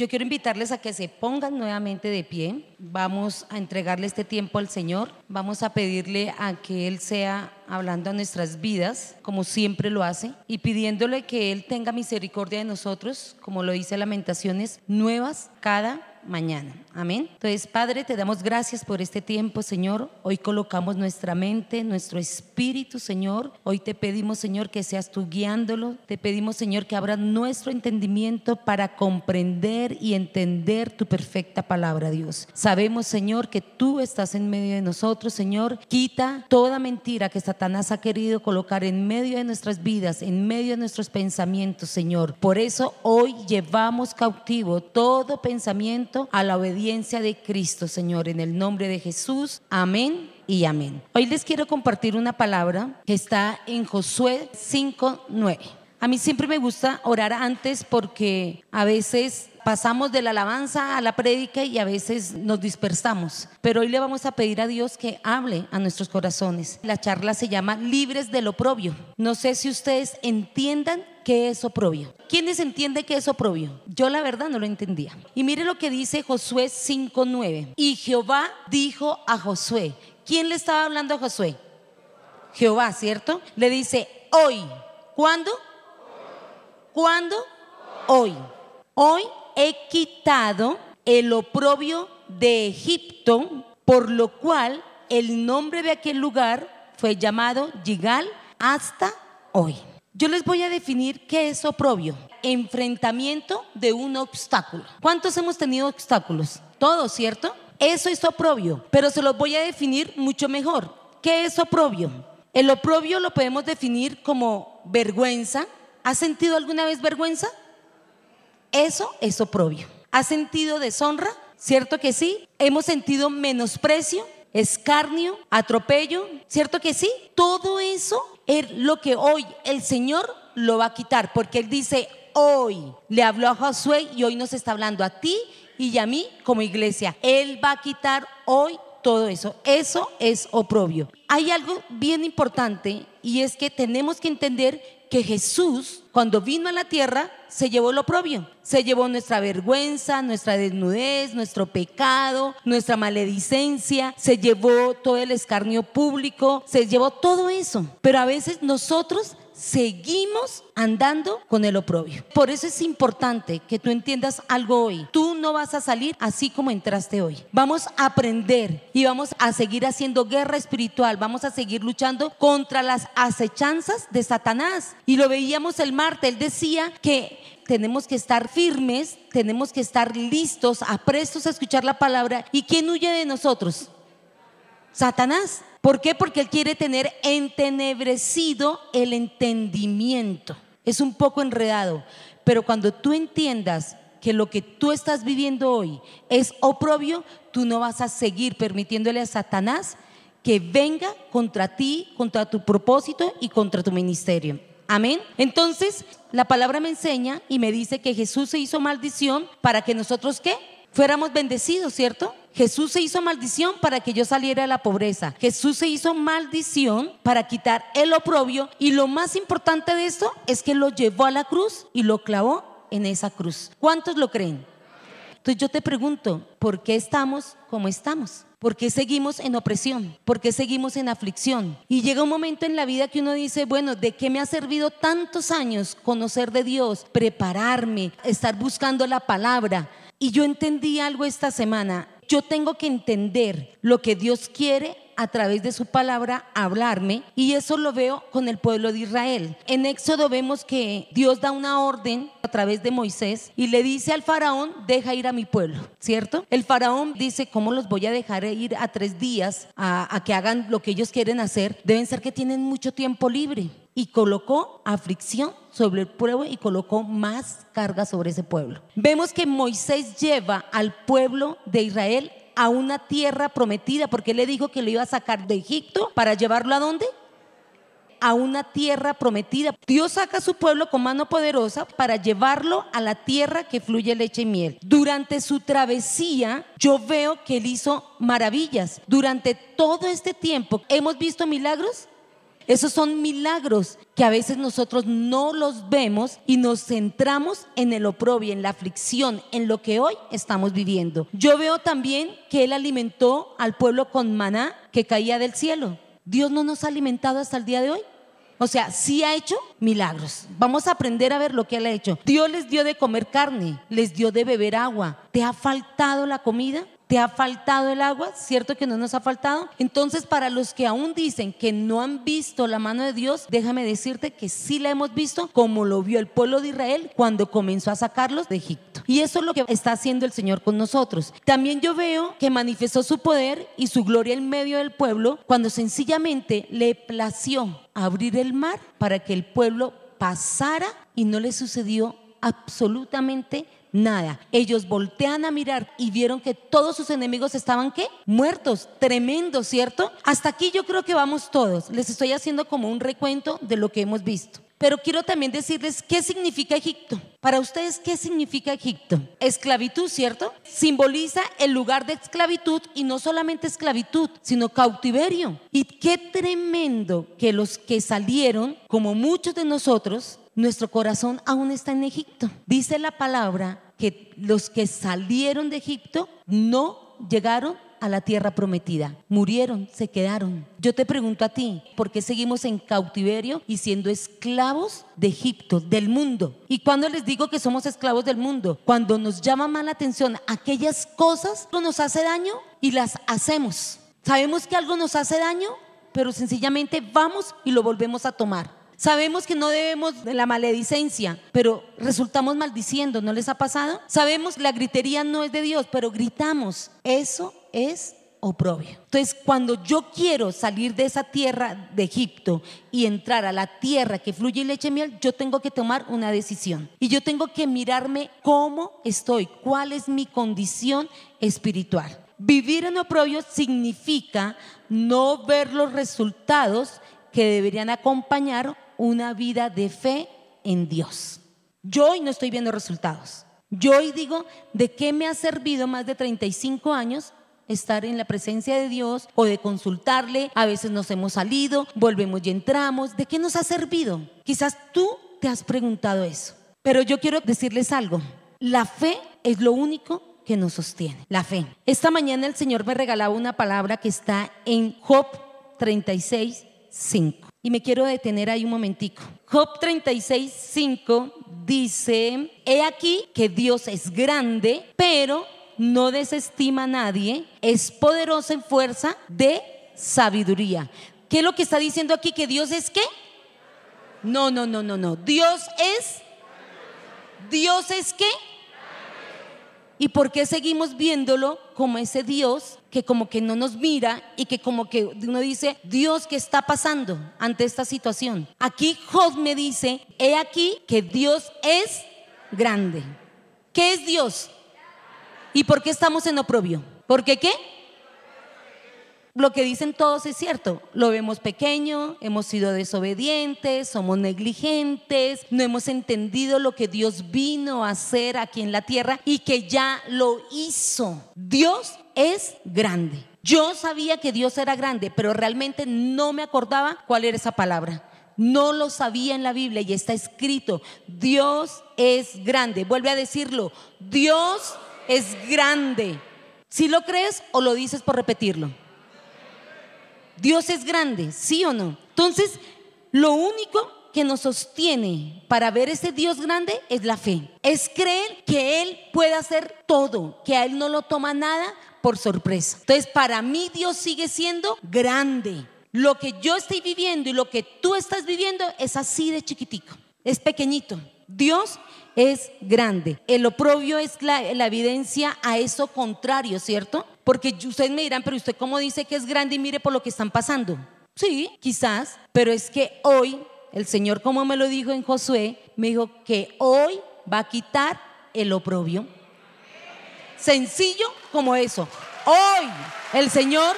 Yo quiero invitarles a que se pongan nuevamente de pie. Vamos a entregarle este tiempo al Señor. Vamos a pedirle a que Él sea hablando a nuestras vidas, como siempre lo hace, y pidiéndole que Él tenga misericordia de nosotros, como lo dice Lamentaciones, nuevas cada mañana. Amén. Entonces, Padre, te damos gracias por este tiempo, Señor. Hoy colocamos nuestra mente, nuestro espíritu, Señor. Hoy te pedimos, Señor, que seas tú guiándolo. Te pedimos, Señor, que abra nuestro entendimiento para comprender y entender tu perfecta palabra, Dios. Sabemos, Señor, que tú estás en medio de nosotros, Señor. Quita toda mentira que Satanás ha querido colocar en medio de nuestras vidas, en medio de nuestros pensamientos, Señor. Por eso hoy llevamos cautivo todo pensamiento a la obediencia de Cristo, Señor, en el nombre de Jesús. Amén y amén. Hoy les quiero compartir una palabra que está en Josué 5.9. A mí siempre me gusta orar antes porque a veces pasamos de la alabanza a la prédica y a veces nos dispersamos. Pero hoy le vamos a pedir a Dios que hable a nuestros corazones. La charla se llama Libres del oprobio. No sé si ustedes entiendan qué es oprobio. ¿Quiénes entienden qué es oprobio? Yo la verdad no lo entendía. Y mire lo que dice Josué 5.9. Y Jehová dijo a Josué. ¿Quién le estaba hablando a Josué? Jehová, ¿cierto? Le dice, hoy. ¿Cuándo? ¿Cuándo? Hoy. Hoy he quitado el oprobio de Egipto, por lo cual el nombre de aquel lugar fue llamado Yigal hasta hoy. Yo les voy a definir qué es oprobio. Enfrentamiento de un obstáculo. ¿Cuántos hemos tenido obstáculos? Todos, ¿cierto? Eso es oprobio, pero se los voy a definir mucho mejor. ¿Qué es oprobio? El oprobio lo podemos definir como vergüenza. ¿Has sentido alguna vez vergüenza? Eso es oprobio. ¿Has sentido deshonra? ¿Cierto que sí? ¿Hemos sentido menosprecio? escarnio, atropello, ¿cierto que sí? Todo eso es lo que hoy el Señor lo va a quitar, porque Él dice, hoy le habló a Josué y hoy nos está hablando a ti y a mí como iglesia. Él va a quitar hoy todo eso. Eso es oprobio. Hay algo bien importante y es que tenemos que entender que Jesús, cuando vino a la tierra, se llevó lo propio. Se llevó nuestra vergüenza, nuestra desnudez, nuestro pecado, nuestra maledicencia, se llevó todo el escarnio público, se llevó todo eso. Pero a veces nosotros seguimos andando con el oprobio. Por eso es importante que tú entiendas algo hoy. Tú no vas a salir así como entraste hoy. Vamos a aprender y vamos a seguir haciendo guerra espiritual. Vamos a seguir luchando contra las acechanzas de Satanás. Y lo veíamos el martes. Él decía que tenemos que estar firmes, tenemos que estar listos, aprestos a escuchar la palabra. ¿Y quién huye de nosotros? Satanás. ¿Por qué? Porque él quiere tener entenebrecido el entendimiento. Es un poco enredado, pero cuando tú entiendas que lo que tú estás viviendo hoy es oprobio, tú no vas a seguir permitiéndole a Satanás que venga contra ti, contra tu propósito y contra tu ministerio. Amén. Entonces, la palabra me enseña y me dice que Jesús se hizo maldición para que nosotros qué? Fuéramos bendecidos, ¿cierto? Jesús se hizo maldición para que yo saliera de la pobreza. Jesús se hizo maldición para quitar el oprobio. Y lo más importante de esto es que lo llevó a la cruz y lo clavó en esa cruz. ¿Cuántos lo creen? Entonces yo te pregunto, ¿por qué estamos como estamos? ¿Por qué seguimos en opresión? ¿Por qué seguimos en aflicción? Y llega un momento en la vida que uno dice, bueno, ¿de qué me ha servido tantos años conocer de Dios, prepararme, estar buscando la palabra? Y yo entendí algo esta semana. Yo tengo que entender lo que Dios quiere a través de su palabra hablarme y eso lo veo con el pueblo de Israel. En Éxodo vemos que Dios da una orden a través de Moisés y le dice al faraón, deja ir a mi pueblo, ¿cierto? El faraón dice, ¿cómo los voy a dejar ir a tres días a, a que hagan lo que ellos quieren hacer? Deben ser que tienen mucho tiempo libre y colocó aflicción sobre el pueblo y colocó más carga sobre ese pueblo. Vemos que Moisés lleva al pueblo de Israel a una tierra prometida, porque él le dijo que lo iba a sacar de Egipto para llevarlo a dónde? A una tierra prometida. Dios saca a su pueblo con mano poderosa para llevarlo a la tierra que fluye leche y miel. Durante su travesía, yo veo que él hizo maravillas. Durante todo este tiempo, ¿hemos visto milagros? Esos son milagros que a veces nosotros no los vemos y nos centramos en el oprobio, en la aflicción, en lo que hoy estamos viviendo. Yo veo también que Él alimentó al pueblo con maná que caía del cielo. Dios no nos ha alimentado hasta el día de hoy. O sea, sí ha hecho milagros. Vamos a aprender a ver lo que Él ha hecho. Dios les dio de comer carne, les dio de beber agua. ¿Te ha faltado la comida? ¿Te ha faltado el agua? ¿Cierto que no nos ha faltado? Entonces, para los que aún dicen que no han visto la mano de Dios, déjame decirte que sí la hemos visto como lo vio el pueblo de Israel cuando comenzó a sacarlos de Egipto. Y eso es lo que está haciendo el Señor con nosotros. También yo veo que manifestó su poder y su gloria en medio del pueblo cuando sencillamente le plació abrir el mar para que el pueblo pasara y no le sucedió absolutamente nada. Ellos voltean a mirar y vieron que todos sus enemigos estaban qué? Muertos. Tremendo, ¿cierto? Hasta aquí yo creo que vamos todos. Les estoy haciendo como un recuento de lo que hemos visto. Pero quiero también decirles qué significa Egipto. Para ustedes, ¿qué significa Egipto? Esclavitud, ¿cierto? Simboliza el lugar de esclavitud y no solamente esclavitud, sino cautiverio. Y qué tremendo que los que salieron, como muchos de nosotros, nuestro corazón aún está en Egipto. Dice la palabra que los que salieron de Egipto no llegaron a la tierra prometida. Murieron, se quedaron. Yo te pregunto a ti, ¿por qué seguimos en cautiverio y siendo esclavos de Egipto, del mundo? ¿Y cuando les digo que somos esclavos del mundo? Cuando nos llama mal la atención aquellas cosas que nos hace daño y las hacemos. Sabemos que algo nos hace daño, pero sencillamente vamos y lo volvemos a tomar. Sabemos que no debemos de la maledicencia, pero resultamos maldiciendo, ¿no les ha pasado? Sabemos la gritería no es de Dios, pero gritamos. Eso es oprobio. Entonces, cuando yo quiero salir de esa tierra de Egipto y entrar a la tierra que fluye leche y miel, yo tengo que tomar una decisión. Y yo tengo que mirarme cómo estoy, cuál es mi condición espiritual. Vivir en oprobio significa no ver los resultados que deberían acompañar una vida de fe en Dios. Yo hoy no estoy viendo resultados. Yo hoy digo, ¿de qué me ha servido más de 35 años estar en la presencia de Dios o de consultarle? A veces nos hemos salido, volvemos y entramos. ¿De qué nos ha servido? Quizás tú te has preguntado eso. Pero yo quiero decirles algo. La fe es lo único que nos sostiene. La fe. Esta mañana el Señor me regalaba una palabra que está en Job 36, 5. Y me quiero detener ahí un momentico. Job 36, 5 dice, he aquí que Dios es grande, pero no desestima a nadie, es poderoso en fuerza de sabiduría. ¿Qué es lo que está diciendo aquí? ¿Que Dios es qué? No, no, no, no, no. Dios es... Dios es qué? ¿Y por qué seguimos viéndolo como ese Dios que como que no nos mira y que como que uno dice, Dios, ¿qué está pasando ante esta situación? Aquí Job me dice, he aquí que Dios es grande. ¿Qué es Dios? ¿Y por qué estamos en oprobio? ¿Por qué qué? Lo que dicen todos es cierto. Lo vemos pequeño, hemos sido desobedientes, somos negligentes, no hemos entendido lo que Dios vino a hacer aquí en la tierra y que ya lo hizo. Dios es grande. Yo sabía que Dios era grande, pero realmente no me acordaba cuál era esa palabra. No lo sabía en la Biblia y está escrito, Dios es grande. Vuelve a decirlo, Dios es grande. Si lo crees o lo dices por repetirlo. Dios es grande, ¿sí o no? Entonces, lo único que nos sostiene para ver ese Dios grande es la fe. Es creer que Él puede hacer todo, que a Él no lo toma nada por sorpresa. Entonces, para mí Dios sigue siendo grande. Lo que yo estoy viviendo y lo que tú estás viviendo es así de chiquitico, es pequeñito. Dios es grande. El oprobio es la, evidencia a eso contrario, ¿cierto? Porque ustedes me dirán, pero usted cómo dice que es grande y mire por lo que están pasando. Sí, quizás, pero es que hoy el Señor, como me lo dijo en Josué, me dijo que hoy va a quitar el oprobio. Sencillo como eso. Hoy el Señor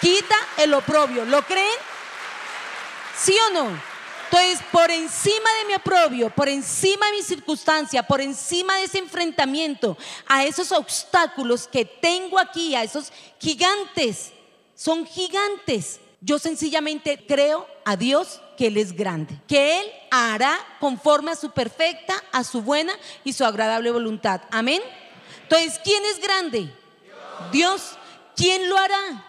quita el oprobio. ¿Lo creen? ¿Sí o no? Entonces, por encima de mi aprobio, por encima de mi circunstancia, por encima de ese enfrentamiento, a esos obstáculos que tengo aquí, a esos gigantes, son gigantes. Yo sencillamente creo a Dios que Él es grande, que Él hará conforme a su perfecta, a su buena y su agradable voluntad. Amén. Entonces, ¿quién es grande? Dios. ¿Quién lo hará?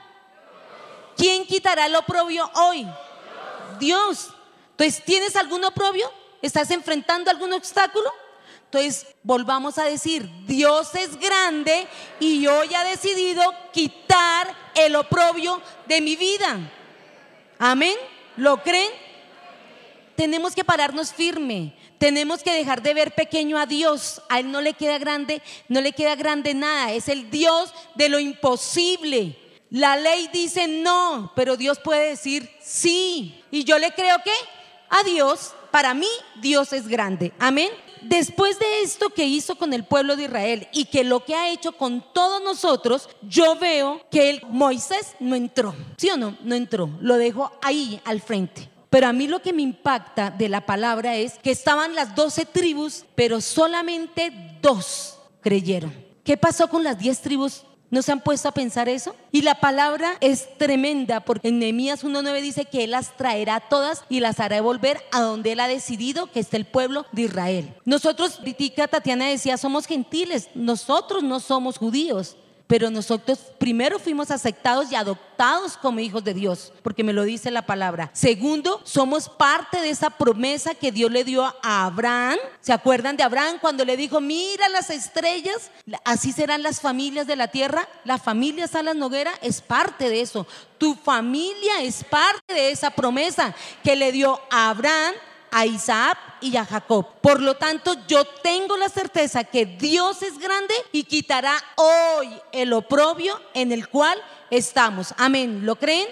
¿Quién quitará el oprobio hoy? Dios. Entonces, ¿tienes algún oprobio? ¿Estás enfrentando algún obstáculo? Entonces, volvamos a decir, Dios es grande y hoy ha decidido quitar el oprobio de mi vida. Amén. ¿Lo creen? Tenemos que pararnos firme. Tenemos que dejar de ver pequeño a Dios. A Él no le queda grande, no le queda grande nada. Es el Dios de lo imposible. La ley dice no, pero Dios puede decir sí. Y yo le creo que a Dios, para mí, Dios es grande. Amén. Después de esto que hizo con el pueblo de Israel y que lo que ha hecho con todos nosotros, yo veo que el Moisés no entró. ¿Sí o no? No entró. Lo dejó ahí al frente. Pero a mí lo que me impacta de la palabra es que estaban las doce tribus, pero solamente dos creyeron. ¿Qué pasó con las diez tribus ¿No se han puesto a pensar eso? Y la palabra es tremenda porque en Nehemías 1.9 dice que Él las traerá todas y las hará volver a donde Él ha decidido que está el pueblo de Israel. Nosotros, Ritica Tatiana decía, somos gentiles, nosotros no somos judíos pero nosotros primero fuimos aceptados y adoptados como hijos de Dios, porque me lo dice la palabra. Segundo, somos parte de esa promesa que Dios le dio a Abraham. ¿Se acuerdan de Abraham cuando le dijo, mira las estrellas? Así serán las familias de la tierra. La familia Salas Noguera es parte de eso. Tu familia es parte de esa promesa que le dio a Abraham a Isaac y a Jacob. Por lo tanto, yo tengo la certeza que Dios es grande y quitará hoy el oprobio en el cual estamos. Amén. ¿Lo creen?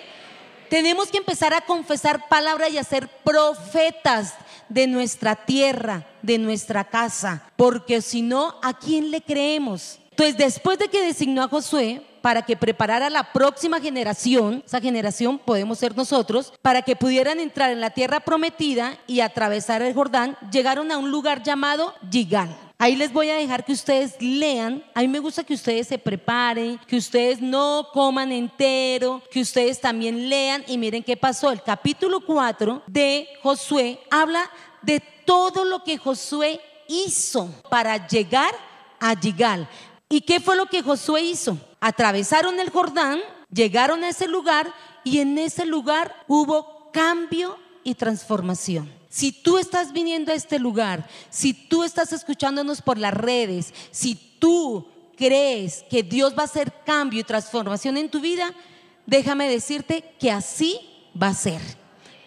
Tenemos que empezar a confesar palabra y a ser profetas de nuestra tierra, de nuestra casa, porque si no, ¿a quién le creemos? Entonces, después de que designó a Josué, para que preparara la próxima generación, esa generación podemos ser nosotros, para que pudieran entrar en la tierra prometida y atravesar el Jordán, llegaron a un lugar llamado Gigal. Ahí les voy a dejar que ustedes lean. A mí me gusta que ustedes se preparen, que ustedes no coman entero, que ustedes también lean y miren qué pasó. El capítulo 4 de Josué habla de todo lo que Josué hizo para llegar a Gigal. ¿Y qué fue lo que Josué hizo? atravesaron el Jordán, llegaron a ese lugar y en ese lugar hubo cambio y transformación. Si tú estás viniendo a este lugar, si tú estás escuchándonos por las redes, si tú crees que Dios va a hacer cambio y transformación en tu vida, déjame decirte que así va a ser.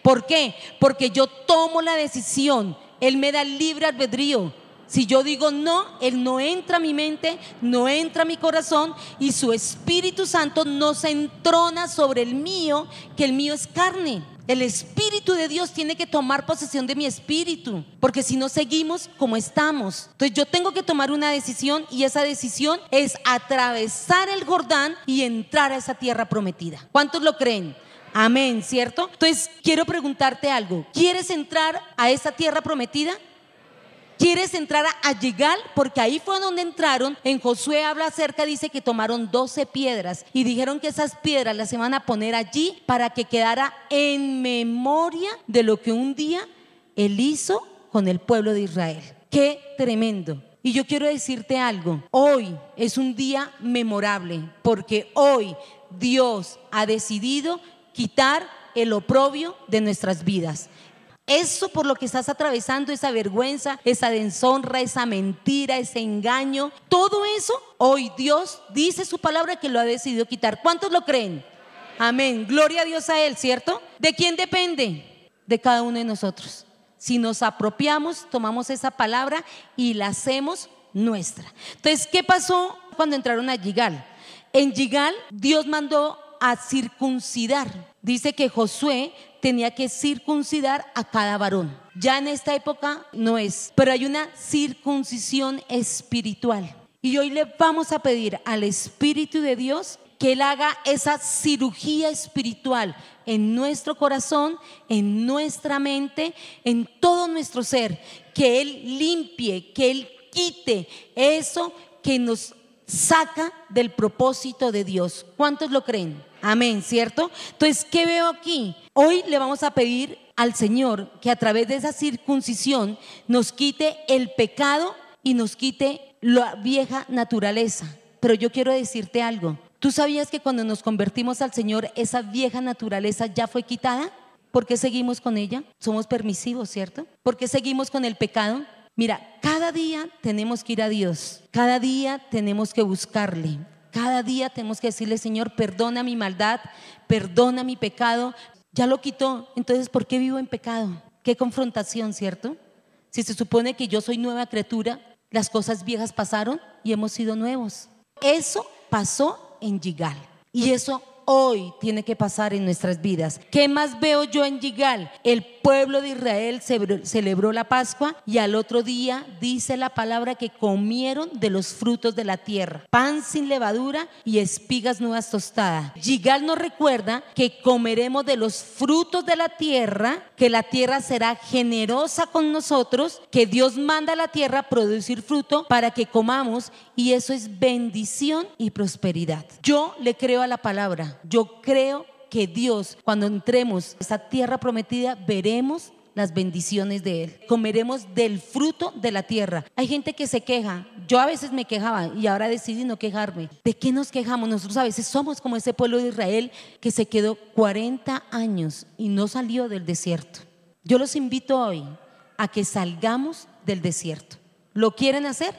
¿Por qué? Porque yo tomo la decisión, Él me da libre albedrío si yo digo no, Él no entra a mi mente, no entra a mi corazón y su Espíritu Santo no se entrona sobre el mío, que el mío es carne. El Espíritu de Dios tiene que tomar posesión de mi espíritu, porque si no seguimos como estamos. Entonces yo tengo que tomar una decisión y esa decisión es atravesar el Jordán y entrar a esa tierra prometida. ¿Cuántos lo creen? Amén, ¿cierto? Entonces quiero preguntarte algo. ¿Quieres entrar a esa tierra prometida? ¿Quieres entrar a Yigal? Porque ahí fue donde entraron. En Josué habla acerca, dice que tomaron 12 piedras y dijeron que esas piedras las iban a poner allí para que quedara en memoria de lo que un día él hizo con el pueblo de Israel. Qué tremendo. Y yo quiero decirte algo, hoy es un día memorable porque hoy Dios ha decidido quitar el oprobio de nuestras vidas. Eso por lo que estás atravesando, esa vergüenza, esa deshonra, esa mentira, ese engaño, todo eso, hoy Dios dice su palabra que lo ha decidido quitar. ¿Cuántos lo creen? Amén. Gloria a Dios a Él, ¿cierto? ¿De quién depende? De cada uno de nosotros. Si nos apropiamos, tomamos esa palabra y la hacemos nuestra. Entonces, ¿qué pasó cuando entraron a Yigal? En Yigal, Dios mandó a circuncidar. Dice que Josué tenía que circuncidar a cada varón. Ya en esta época no es, pero hay una circuncisión espiritual. Y hoy le vamos a pedir al Espíritu de Dios que Él haga esa cirugía espiritual en nuestro corazón, en nuestra mente, en todo nuestro ser. Que Él limpie, que Él quite eso que nos saca del propósito de Dios. ¿Cuántos lo creen? Amén, ¿cierto? Entonces, ¿qué veo aquí? Hoy le vamos a pedir al Señor que a través de esa circuncisión nos quite el pecado y nos quite la vieja naturaleza. Pero yo quiero decirte algo. ¿Tú sabías que cuando nos convertimos al Señor, esa vieja naturaleza ya fue quitada? ¿Por qué seguimos con ella? Somos permisivos, ¿cierto? ¿Por qué seguimos con el pecado? Mira, cada día tenemos que ir a Dios, cada día tenemos que buscarle, cada día tenemos que decirle, Señor, perdona mi maldad, perdona mi pecado. Ya lo quitó, entonces, ¿por qué vivo en pecado? Qué confrontación, ¿cierto? Si se supone que yo soy nueva criatura, las cosas viejas pasaron y hemos sido nuevos. Eso pasó en Yigal. Y eso hoy tiene que pasar en nuestras vidas. ¿Qué más veo yo en Yigal? El pueblo de Israel celebró la Pascua y al otro día dice la palabra que comieron de los frutos de la tierra, pan sin levadura y espigas nuevas tostadas. Yigal nos recuerda que comeremos de los frutos de la tierra, que la tierra será generosa con nosotros, que Dios manda a la tierra producir fruto para que comamos y eso es bendición y prosperidad. Yo le creo a la palabra, yo creo que Dios, cuando entremos a esa tierra prometida, veremos las bendiciones de Él. Comeremos del fruto de la tierra. Hay gente que se queja. Yo a veces me quejaba y ahora decidí no quejarme. ¿De qué nos quejamos? Nosotros a veces somos como ese pueblo de Israel que se quedó 40 años y no salió del desierto. Yo los invito hoy a que salgamos del desierto. ¿Lo quieren hacer?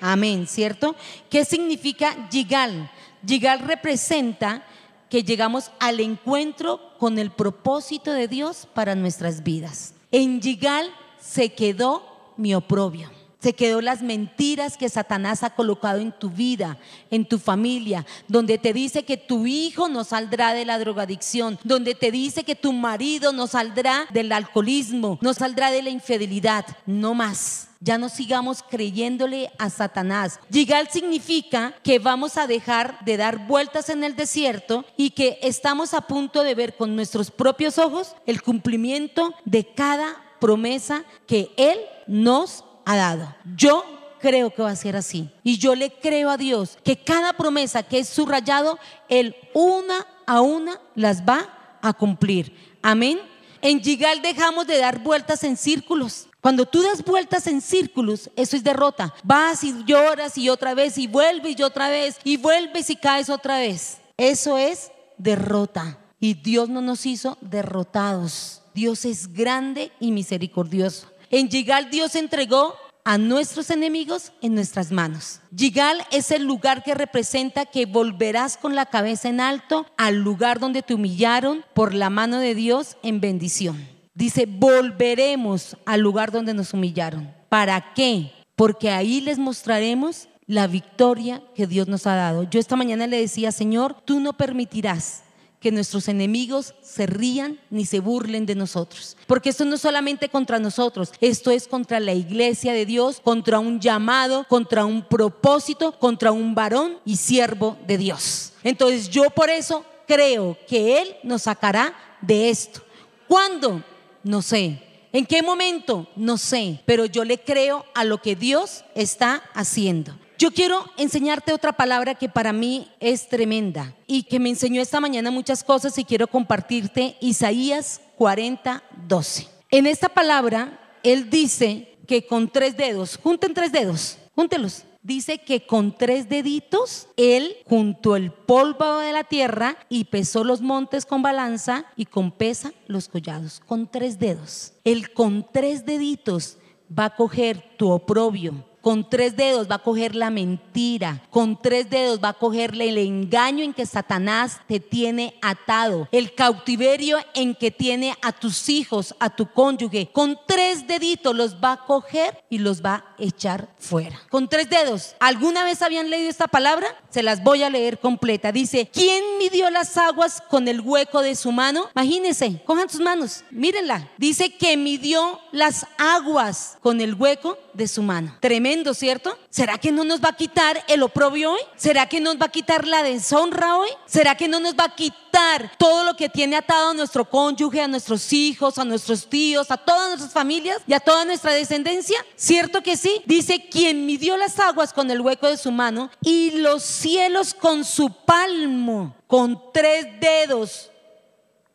Amén, ¿cierto? ¿Qué significa Yigal? Yigal representa que llegamos al encuentro con el propósito de Dios para nuestras vidas. En Yigal se quedó mi oprobio. Se quedó las mentiras que Satanás ha colocado en tu vida, en tu familia, donde te dice que tu hijo no saldrá de la drogadicción, donde te dice que tu marido no saldrá del alcoholismo, no saldrá de la infidelidad, no más. Ya no sigamos creyéndole a Satanás. Yigal significa que vamos a dejar de dar vueltas en el desierto y que estamos a punto de ver con nuestros propios ojos el cumplimiento de cada promesa que Él nos ha dado. Yo creo que va a ser así. Y yo le creo a Dios que cada promesa que es subrayado, Él una a una las va a cumplir. Amén. En Yigal dejamos de dar vueltas en círculos. Cuando tú das vueltas en círculos, eso es derrota. Vas y lloras y otra vez y vuelves y otra vez y vuelves y caes otra vez. Eso es derrota. Y Dios no nos hizo derrotados. Dios es grande y misericordioso. En Yigal Dios entregó a nuestros enemigos en nuestras manos. Yigal es el lugar que representa que volverás con la cabeza en alto al lugar donde te humillaron por la mano de Dios en bendición. Dice, volveremos al lugar donde nos humillaron. ¿Para qué? Porque ahí les mostraremos la victoria que Dios nos ha dado. Yo esta mañana le decía, Señor, tú no permitirás que nuestros enemigos se rían ni se burlen de nosotros. Porque esto no es solamente contra nosotros, esto es contra la iglesia de Dios, contra un llamado, contra un propósito, contra un varón y siervo de Dios. Entonces yo por eso creo que Él nos sacará de esto. ¿Cuándo? No sé. ¿En qué momento? No sé, pero yo le creo a lo que Dios está haciendo. Yo quiero enseñarte otra palabra que para mí es tremenda y que me enseñó esta mañana muchas cosas y quiero compartirte Isaías 40, 12. En esta palabra, él dice que con tres dedos, junten tres dedos, júntelos. Dice que con tres deditos él juntó el polvo de la tierra y pesó los montes con balanza y con pesa los collados. Con tres dedos. Él con tres deditos va a coger tu oprobio, con tres dedos va a coger la mentira. Con tres dedos va a cogerle el engaño en que Satanás te tiene atado. El cautiverio en que tiene a tus hijos, a tu cónyuge. Con tres deditos los va a coger y los va a echar fuera. Con tres dedos. ¿Alguna vez habían leído esta palabra? Se las voy a leer completa. Dice, ¿quién midió las aguas con el hueco de su mano? Imagínense, cojan sus manos, mírenla. Dice que midió las aguas con el hueco de su mano. Tremendo ¿cierto? ¿Será que no nos va a quitar el oprobio hoy? ¿Será que nos va a quitar la deshonra hoy? ¿Será que no nos va a quitar todo lo que tiene atado a nuestro cónyuge, a nuestros hijos, a nuestros tíos, a todas nuestras familias y a toda nuestra descendencia? ¿Cierto que sí? Dice, quien midió las aguas con el hueco de su mano y los cielos con su palmo, con tres dedos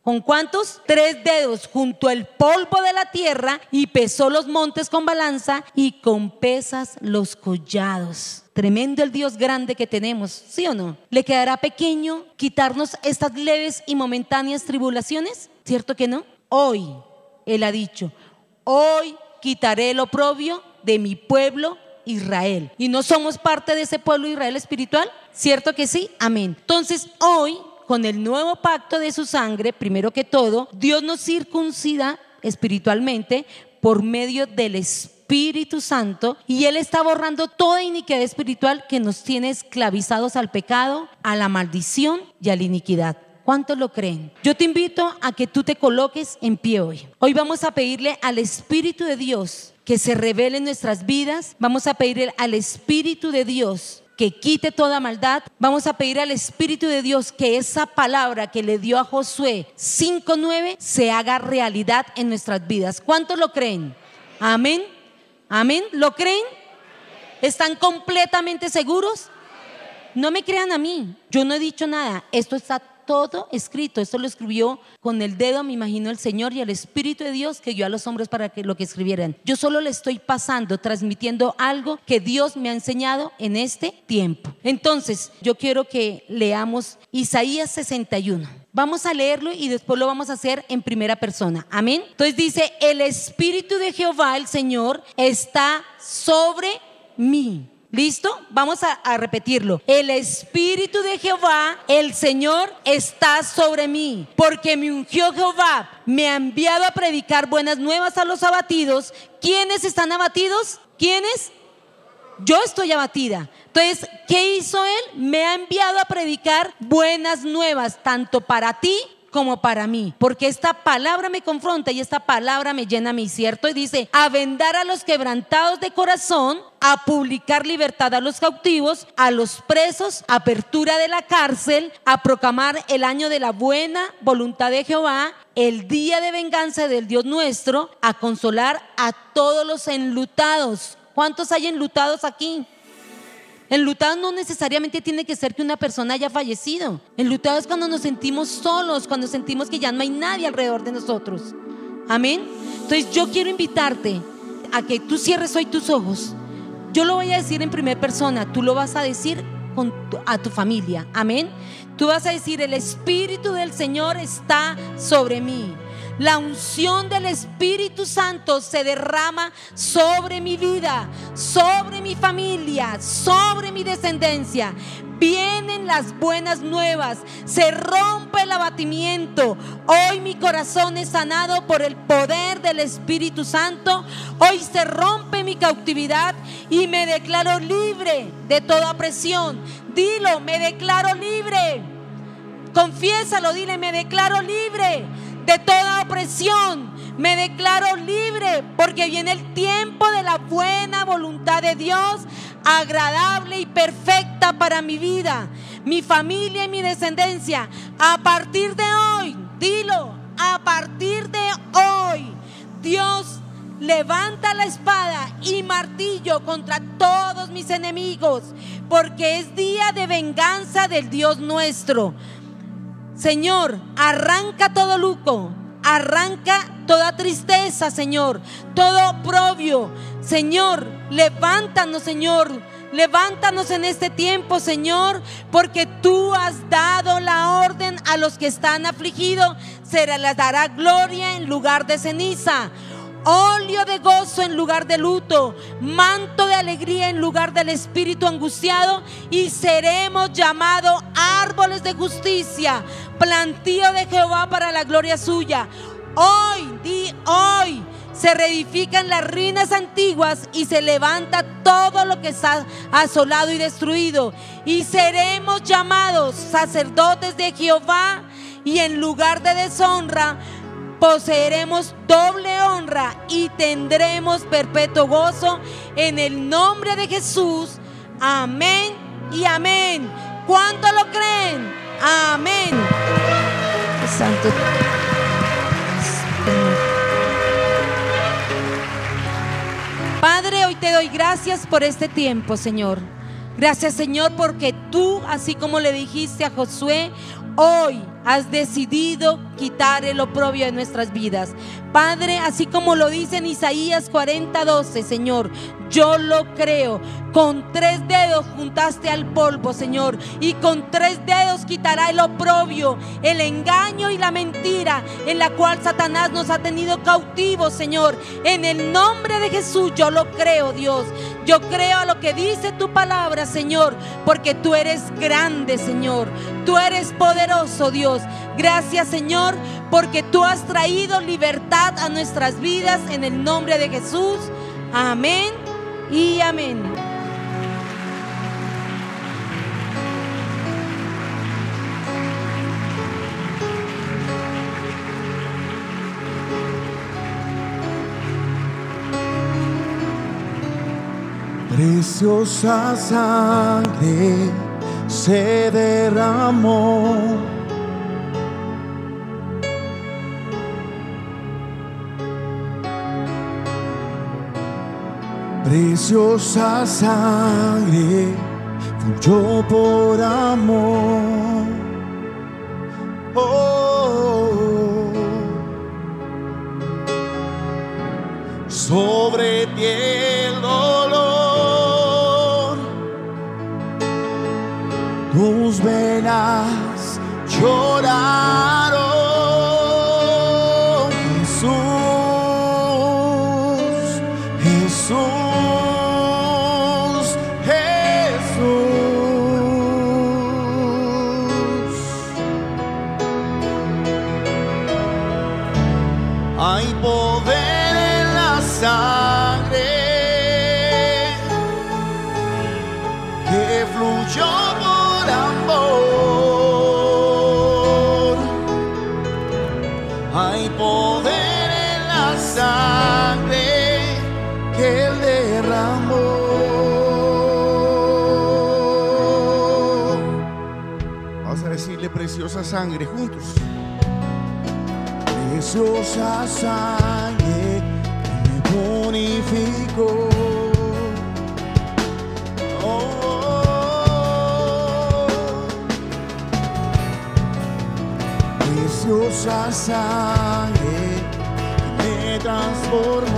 ¿Con cuántos? Tres dedos junto al polvo de la tierra y pesó los montes con balanza y con pesas los collados. Tremendo el Dios grande que tenemos, ¿sí o no? ¿Le quedará pequeño quitarnos estas leves y momentáneas tribulaciones? ¿Cierto que no? Hoy, Él ha dicho, hoy quitaré el oprobio de mi pueblo Israel. ¿Y no somos parte de ese pueblo Israel espiritual? ¿Cierto que sí? Amén. Entonces, hoy con el nuevo pacto de su sangre, primero que todo, Dios nos circuncida espiritualmente por medio del Espíritu Santo y Él está borrando toda iniquidad espiritual que nos tiene esclavizados al pecado, a la maldición y a la iniquidad. ¿Cuántos lo creen? Yo te invito a que tú te coloques en pie hoy. Hoy vamos a pedirle al Espíritu de Dios que se revele en nuestras vidas. Vamos a pedirle al Espíritu de Dios que quite toda maldad. Vamos a pedir al Espíritu de Dios que esa palabra que le dio a Josué 5.9 se haga realidad en nuestras vidas. ¿Cuántos lo creen? Amén. Amén. ¿Lo creen? ¿Están completamente seguros? No me crean a mí. Yo no he dicho nada. Esto está todo escrito. Esto lo escribió con el dedo, me imagino, el Señor y el Espíritu de Dios que dio a los hombres para que lo que escribieran. Yo solo le estoy pasando, transmitiendo algo que Dios me ha enseñado en este tiempo. Entonces, yo quiero que leamos Isaías 61. Vamos a leerlo y después lo vamos a hacer en primera persona. Amén. Entonces dice, el Espíritu de Jehová, el Señor, está sobre mí ¿Listo? Vamos a, repetirlo. El Espíritu de Jehová, el Señor, está sobre mí, porque me ungió Jehová, me ha enviado a predicar buenas nuevas a los abatidos. ¿Quiénes están abatidos? ¿Quiénes? Yo estoy abatida. Entonces, ¿qué hizo él? Me ha enviado a predicar buenas nuevas, tanto para ti como para mí, porque esta palabra me confronta y esta palabra me llena mí, ¿cierto? Y dice, a vendar a los quebrantados de corazón, a publicar libertad a los cautivos, a los presos, apertura de la cárcel, a proclamar el año de la buena voluntad de Jehová, el día de venganza del Dios nuestro, a consolar a todos los enlutados. ¿Cuántos hay enlutados aquí? Enlutado no necesariamente tiene que ser que una persona haya fallecido. Enlutado es cuando nos sentimos solos, cuando sentimos que ya no hay nadie alrededor de nosotros. Amén. Entonces yo quiero invitarte a que tú cierres hoy tus ojos. Yo lo voy a decir en primera persona, tú lo vas a decir con a tu familia. Amén. Tú vas a decir, el Espíritu del Señor está sobre mí. La unción del Espíritu Santo se derrama sobre mi vida, sobre mi familia, sobre mi descendencia. Vienen las buenas nuevas, se rompe el abatimiento. Hoy mi corazón es sanado por el poder del Espíritu Santo. Hoy se rompe mi cautividad y me declaro libre de toda presión. Dilo, me declaro libre. Confiésalo, dile, me declaro libre de toda opresión. Me declaro libre porque viene el tiempo de la buena voluntad de Dios, agradable y perfecta para mi vida, mi familia y mi descendencia. A partir de hoy, dilo, a partir de hoy, Dios levanta la espada y martillo contra todos mis enemigos, porque es día de venganza del Dios nuestro. Señor, arranca todo luco, arranca toda tristeza, Señor, todo oprobio. Señor, levántanos, Señor. Levántanos en este tiempo, Señor, porque tú has dado la orden a los que están afligidos. Se les dará gloria en lugar de ceniza óleo de gozo en lugar de luto, manto de alegría en lugar del espíritu angustiado y seremos llamados árboles de justicia, plantío de Jehová para la gloria suya. Hoy, di hoy, se reedifican las ruinas antiguas y se levanta todo lo que está asolado y destruido. Y seremos llamados sacerdotes de Jehová y en lugar de deshonra poseeremos doble honra y tendremos perpetuo gozo en el nombre de Jesús. Amén y amén. ¿Cuánto lo creen? Amén. Santo. Padre, hoy te doy gracias por este tiempo, Señor. Gracias, Señor, porque tú, así como le dijiste a Josué, hoy has decidido quitar el oprobio de nuestras vidas. Padre, así como lo dice en Isaías 40:12, Señor, yo lo creo. Con tres dedos juntaste al polvo, Señor, y con tres dedos quitará el oprobio, el engaño y la mentira en la cual Satanás nos ha tenido cautivos, Señor. En el nombre de Jesús yo lo creo, Dios. Yo creo a lo que dice tu palabra, Señor, porque tú eres grande, Señor. Tú eres poderoso, Dios. Gracias, Señor, porque tú has traído libertad a nuestras vidas en el nombre de Jesús. Amén y amén. Preciosa sangre se derramó. Preciosa sangre fluyó por amor. Oh, sobre ti venas lloraron. Preciosa sangre juntos preciosa sangre me purificó. Oh, preciosa sangre me transformó.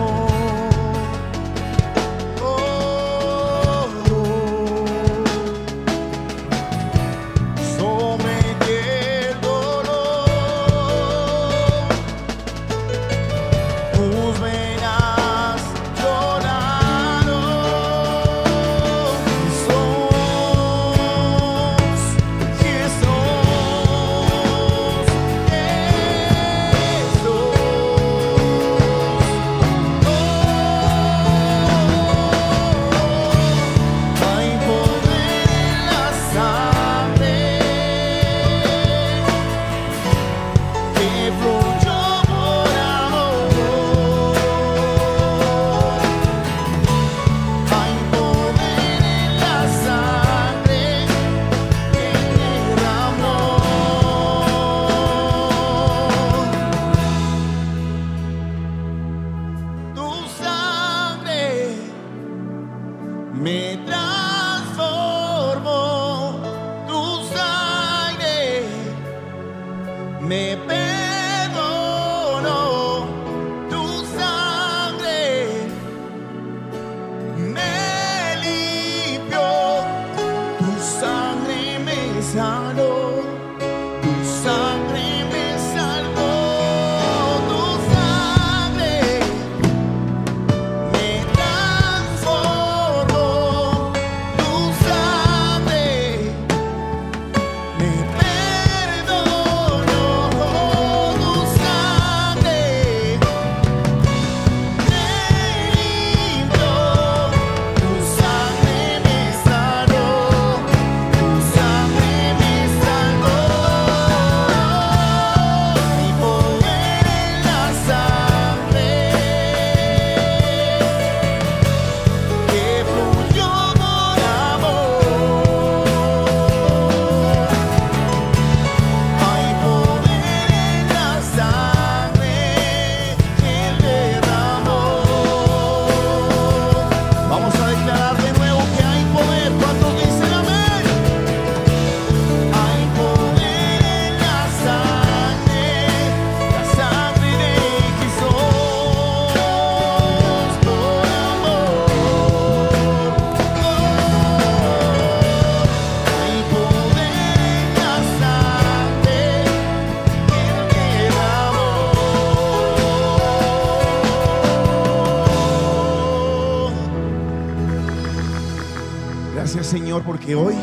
Porque hoy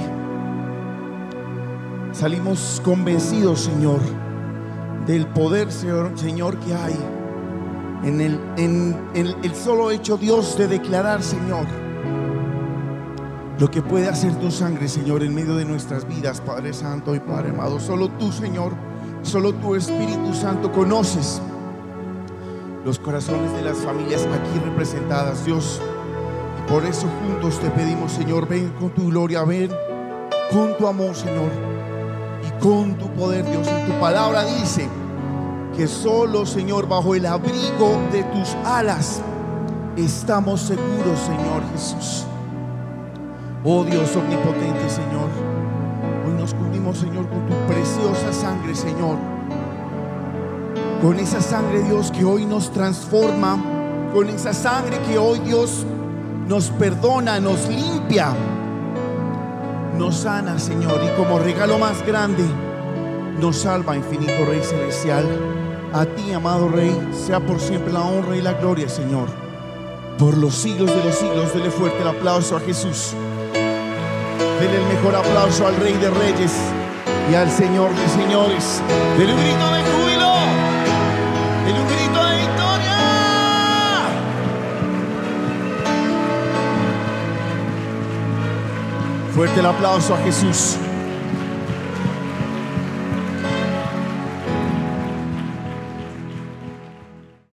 salimos convencidos, Señor, del poder, Señor, Señor que hay en el, en el, el solo hecho, Dios, de declarar, Señor, lo que puede hacer tu sangre, Señor, en medio de nuestras vidas, Padre Santo y Padre amado. Solo tú, Señor, solo tu Espíritu Santo conoces los corazones de las familias aquí representadas, Dios. Por eso juntos te pedimos, Señor, ven con tu gloria, ven con tu amor, Señor, y con tu poder, Dios. En tu palabra dice que solo, Señor, bajo el abrigo de tus alas estamos seguros, Señor Jesús. Oh Dios omnipotente, Señor. Hoy nos cubrimos, Señor, con tu preciosa sangre, Señor. Con esa sangre, Dios, que hoy nos transforma. Con esa sangre que hoy, Dios, nos perdona, nos limpia. Nos sana, Señor. Y como regalo más grande, nos salva, infinito Rey Celestial. A ti, amado Rey, sea por siempre la honra y la gloria, Señor. Por los siglos de los siglos, dele fuerte el aplauso a Jesús. Dele el mejor aplauso al Rey de Reyes y al Señor de Señores. Dele un grito de Fuerte el aplauso a Jesús.